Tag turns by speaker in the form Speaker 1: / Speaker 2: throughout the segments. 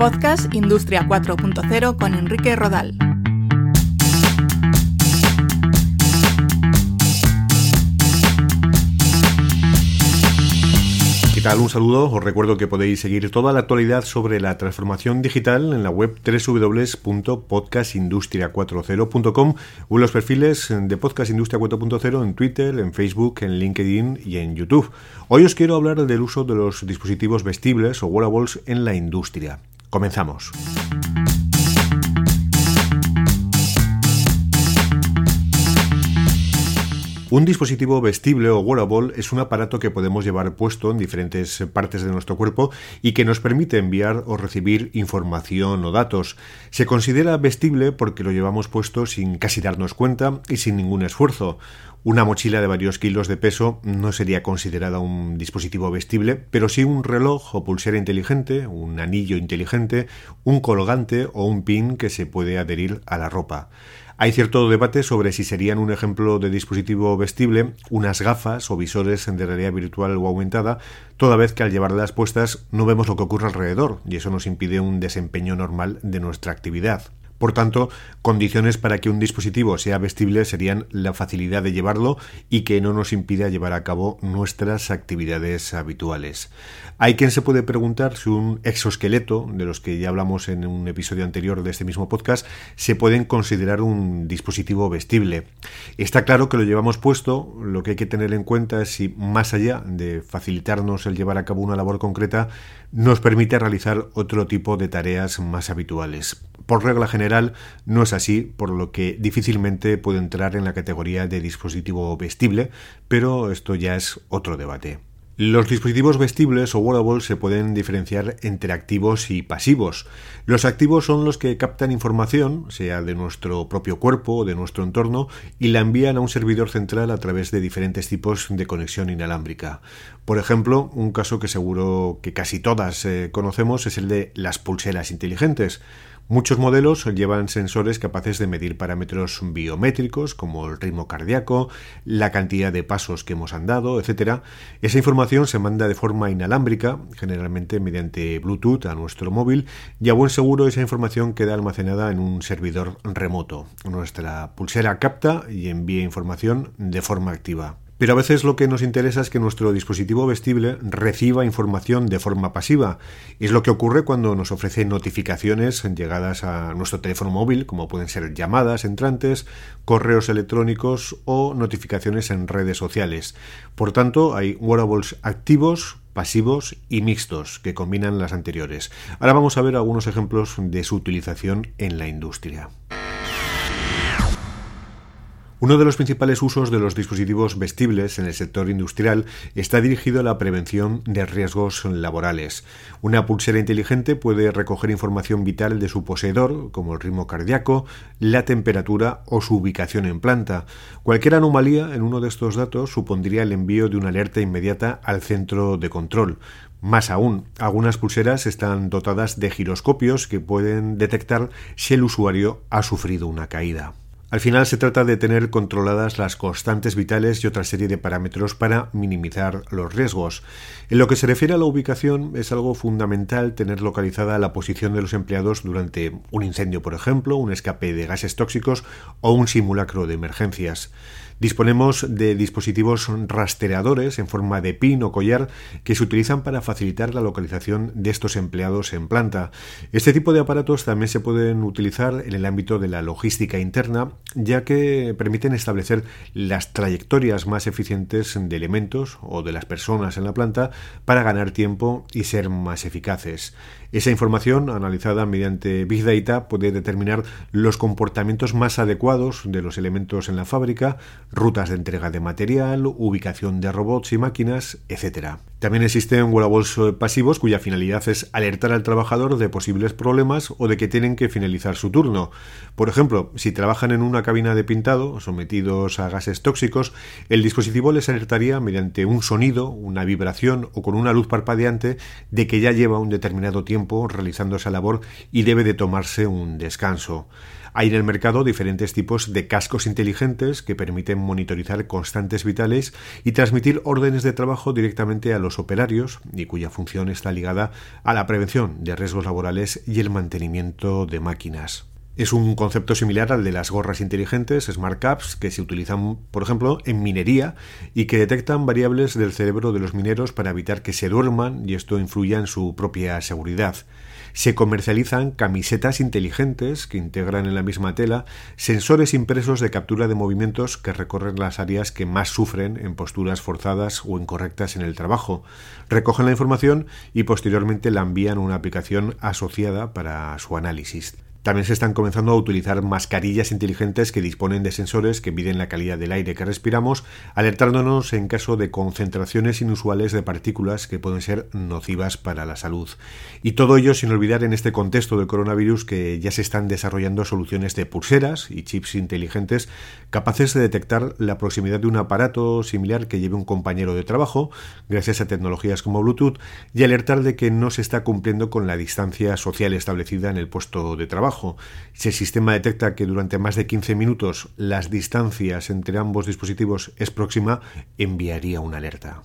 Speaker 1: Podcast Industria 4.0 con Enrique Rodal.
Speaker 2: ¿Qué tal? Un saludo. Os recuerdo que podéis seguir toda la actualidad sobre la transformación digital en la web www.podcastindustria40.com o en los perfiles de Podcast Industria 4.0 en Twitter, en Facebook, en LinkedIn y en YouTube. Hoy os quiero hablar del uso de los dispositivos vestibles o wearables en la industria. Comenzamos. Un dispositivo vestible o wearable es un aparato que podemos llevar puesto en diferentes partes de nuestro cuerpo y que nos permite enviar o recibir información o datos. Se considera vestible porque lo llevamos puesto sin casi darnos cuenta y sin ningún esfuerzo. Una mochila de varios kilos de peso no sería considerada un dispositivo vestible, pero sí un reloj o pulsera inteligente, un anillo inteligente, un colgante o un pin que se puede adherir a la ropa. Hay cierto debate sobre si serían un ejemplo de dispositivo vestible unas gafas o visores de realidad virtual o aumentada, toda vez que al llevarlas puestas no vemos lo que ocurre alrededor y eso nos impide un desempeño normal de nuestra actividad. Por tanto, condiciones para que un dispositivo sea vestible serían la facilidad de llevarlo y que no nos impida llevar a cabo nuestras actividades habituales. Hay quien se puede preguntar si un exoesqueleto, de los que ya hablamos en un episodio anterior de este mismo podcast, se pueden considerar un dispositivo vestible. Está claro que lo llevamos puesto, lo que hay que tener en cuenta es si más allá de facilitarnos el llevar a cabo una labor concreta, nos permite realizar otro tipo de tareas más habituales. Por regla general no es así, por lo que difícilmente puede entrar en la categoría de dispositivo vestible, pero esto ya es otro debate. Los dispositivos vestibles o wearables se pueden diferenciar entre activos y pasivos. Los activos son los que captan información, sea de nuestro propio cuerpo o de nuestro entorno, y la envían a un servidor central a través de diferentes tipos de conexión inalámbrica. Por ejemplo, un caso que seguro que casi todas eh, conocemos es el de las pulseras inteligentes. Muchos modelos llevan sensores capaces de medir parámetros biométricos como el ritmo cardíaco, la cantidad de pasos que hemos andado, etc. Esa información se manda de forma inalámbrica, generalmente mediante Bluetooth a nuestro móvil, y a buen seguro esa información queda almacenada en un servidor remoto. Nuestra pulsera capta y envía información de forma activa. Pero a veces lo que nos interesa es que nuestro dispositivo vestible reciba información de forma pasiva. Es lo que ocurre cuando nos ofrece notificaciones llegadas a nuestro teléfono móvil, como pueden ser llamadas entrantes, correos electrónicos o notificaciones en redes sociales. Por tanto, hay wearables activos, pasivos y mixtos que combinan las anteriores. Ahora vamos a ver algunos ejemplos de su utilización en la industria. Uno de los principales usos de los dispositivos vestibles en el sector industrial está dirigido a la prevención de riesgos laborales. Una pulsera inteligente puede recoger información vital de su poseedor, como el ritmo cardíaco, la temperatura o su ubicación en planta. Cualquier anomalía en uno de estos datos supondría el envío de una alerta inmediata al centro de control. Más aún, algunas pulseras están dotadas de giroscopios que pueden detectar si el usuario ha sufrido una caída. Al final se trata de tener controladas las constantes vitales y otra serie de parámetros para minimizar los riesgos. En lo que se refiere a la ubicación, es algo fundamental tener localizada la posición de los empleados durante un incendio, por ejemplo, un escape de gases tóxicos o un simulacro de emergencias. Disponemos de dispositivos rastreadores en forma de pin o collar que se utilizan para facilitar la localización de estos empleados en planta. Este tipo de aparatos también se pueden utilizar en el ámbito de la logística interna, ya que permiten establecer las trayectorias más eficientes de elementos o de las personas en la planta para ganar tiempo y ser más eficaces. Esa información, analizada mediante Big Data, puede determinar los comportamientos más adecuados de los elementos en la fábrica, rutas de entrega de material, ubicación de robots y máquinas, etc. También existen wearables pasivos cuya finalidad es alertar al trabajador de posibles problemas o de que tienen que finalizar su turno. Por ejemplo, si trabajan en una cabina de pintado, sometidos a gases tóxicos, el dispositivo les alertaría mediante un sonido, una vibración o con una luz parpadeante de que ya lleva un determinado tiempo realizando esa labor y debe de tomarse un descanso. Hay en el mercado diferentes tipos de cascos inteligentes que permiten monitorizar constantes vitales y transmitir órdenes de trabajo directamente a los operarios y cuya función está ligada a la prevención de riesgos laborales y el mantenimiento de máquinas. Es un concepto similar al de las gorras inteligentes, Smart Caps, que se utilizan, por ejemplo, en minería y que detectan variables del cerebro de los mineros para evitar que se duerman y esto influya en su propia seguridad. Se comercializan camisetas inteligentes que integran en la misma tela sensores impresos de captura de movimientos que recorren las áreas que más sufren en posturas forzadas o incorrectas en el trabajo. Recogen la información y posteriormente la envían a una aplicación asociada para su análisis. También se están comenzando a utilizar mascarillas inteligentes que disponen de sensores que miden la calidad del aire que respiramos, alertándonos en caso de concentraciones inusuales de partículas que pueden ser nocivas para la salud. Y todo ello sin olvidar en este contexto del coronavirus que ya se están desarrollando soluciones de pulseras y chips inteligentes capaces de detectar la proximidad de un aparato similar que lleve un compañero de trabajo, gracias a tecnologías como Bluetooth, y alertar de que no se está cumpliendo con la distancia social establecida en el puesto de trabajo si el sistema detecta que durante más de 15 minutos las distancias entre ambos dispositivos es próxima, enviaría una alerta.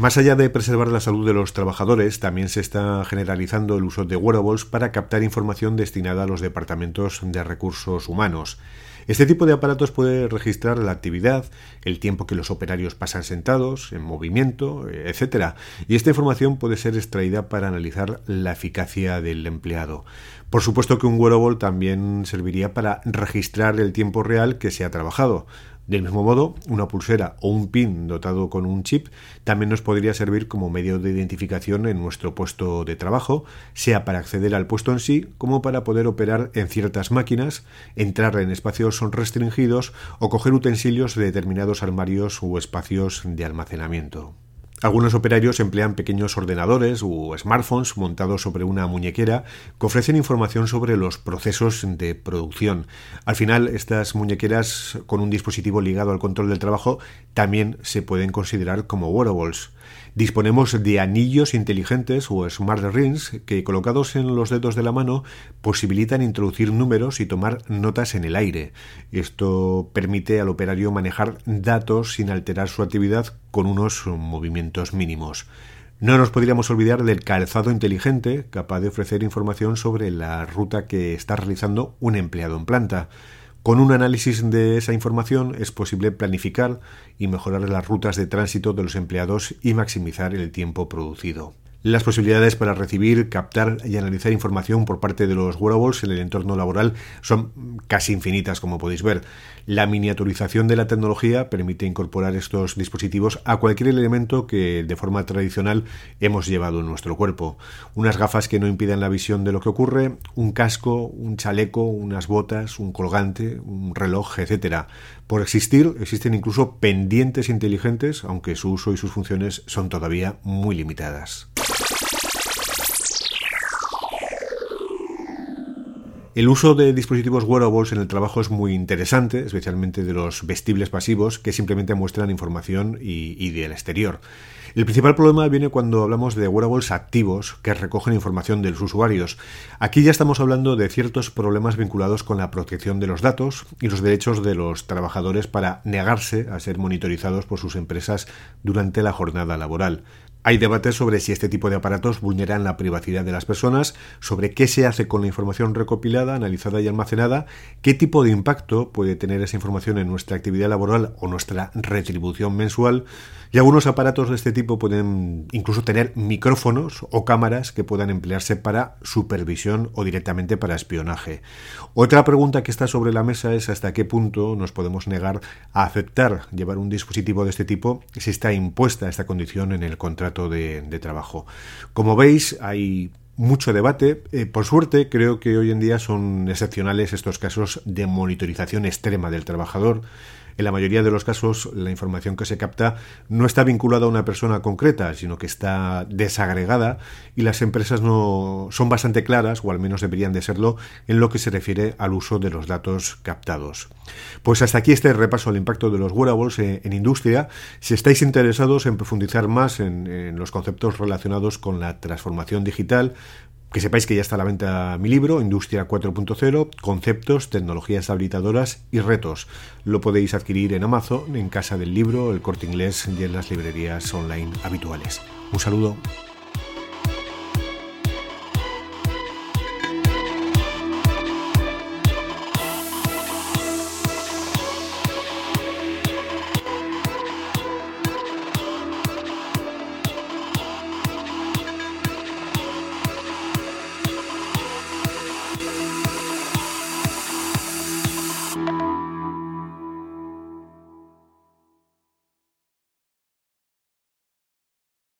Speaker 2: Más allá de preservar la salud de los trabajadores, también se está generalizando el uso de wearables para captar información destinada a los departamentos de recursos humanos. Este tipo de aparatos puede registrar la actividad, el tiempo que los operarios pasan sentados, en movimiento, etc. Y esta información puede ser extraída para analizar la eficacia del empleado. Por supuesto que un wearable también serviría para registrar el tiempo real que se ha trabajado. Del mismo modo, una pulsera o un pin dotado con un chip también nos podría servir como medio de identificación en nuestro puesto de trabajo, sea para acceder al puesto en sí como para poder operar en ciertas máquinas, entrar en espacios restringidos o coger utensilios de determinados armarios u espacios de almacenamiento. Algunos operarios emplean pequeños ordenadores o smartphones montados sobre una muñequera que ofrecen información sobre los procesos de producción. Al final, estas muñequeras con un dispositivo ligado al control del trabajo también se pueden considerar como wearables. Disponemos de anillos inteligentes o smart rings que colocados en los dedos de la mano posibilitan introducir números y tomar notas en el aire. Esto permite al operario manejar datos sin alterar su actividad con unos movimientos mínimos. No nos podríamos olvidar del calzado inteligente, capaz de ofrecer información sobre la ruta que está realizando un empleado en planta. Con un análisis de esa información es posible planificar y mejorar las rutas de tránsito de los empleados y maximizar el tiempo producido. Las posibilidades para recibir, captar y analizar información por parte de los wearables en el entorno laboral son casi infinitas, como podéis ver. La miniaturización de la tecnología permite incorporar estos dispositivos a cualquier elemento que de forma tradicional hemos llevado en nuestro cuerpo. Unas gafas que no impidan la visión de lo que ocurre, un casco, un chaleco, unas botas, un colgante, un reloj, etc. Por existir, existen incluso pendientes inteligentes, aunque su uso y sus funciones son todavía muy limitadas. El uso de dispositivos wearables en el trabajo es muy interesante, especialmente de los vestibles pasivos que simplemente muestran información y, y del exterior. El principal problema viene cuando hablamos de wearables activos que recogen información de los usuarios. Aquí ya estamos hablando de ciertos problemas vinculados con la protección de los datos y los derechos de los trabajadores para negarse a ser monitorizados por sus empresas durante la jornada laboral. Hay debates sobre si este tipo de aparatos vulneran la privacidad de las personas, sobre qué se hace con la información recopilada, analizada y almacenada, qué tipo de impacto puede tener esa información en nuestra actividad laboral o nuestra retribución mensual, y algunos aparatos de este tipo pueden incluso tener micrófonos o cámaras que puedan emplearse para supervisión o directamente para espionaje. Otra pregunta que está sobre la mesa es hasta qué punto nos podemos negar a aceptar llevar un dispositivo de este tipo si está impuesta esta condición en el contrato de, trabajo. Como veis, hay mucho debate. Eh, por suerte, creo que hoy en día son excepcionales estos casos de monitorización extrema del trabajador en la mayoría de los casos la información que se capta no está vinculada a una persona concreta, sino que está desagregada y las empresas no son bastante claras, o al menos deberían de serlo, en lo que se refiere al uso de los datos captados. Pues hasta aquí este repaso al impacto de los wearables en, industria. Si estáis interesados en profundizar más en los conceptos relacionados con la transformación digital, Que sepáis que ya está a la venta mi libro, Industria 4.0, Conceptos, Tecnologías Habilitadoras y Retos. Lo podéis adquirir en Amazon, en Casa del Libro, el Corte Inglés y en las librerías online habituales. Un saludo.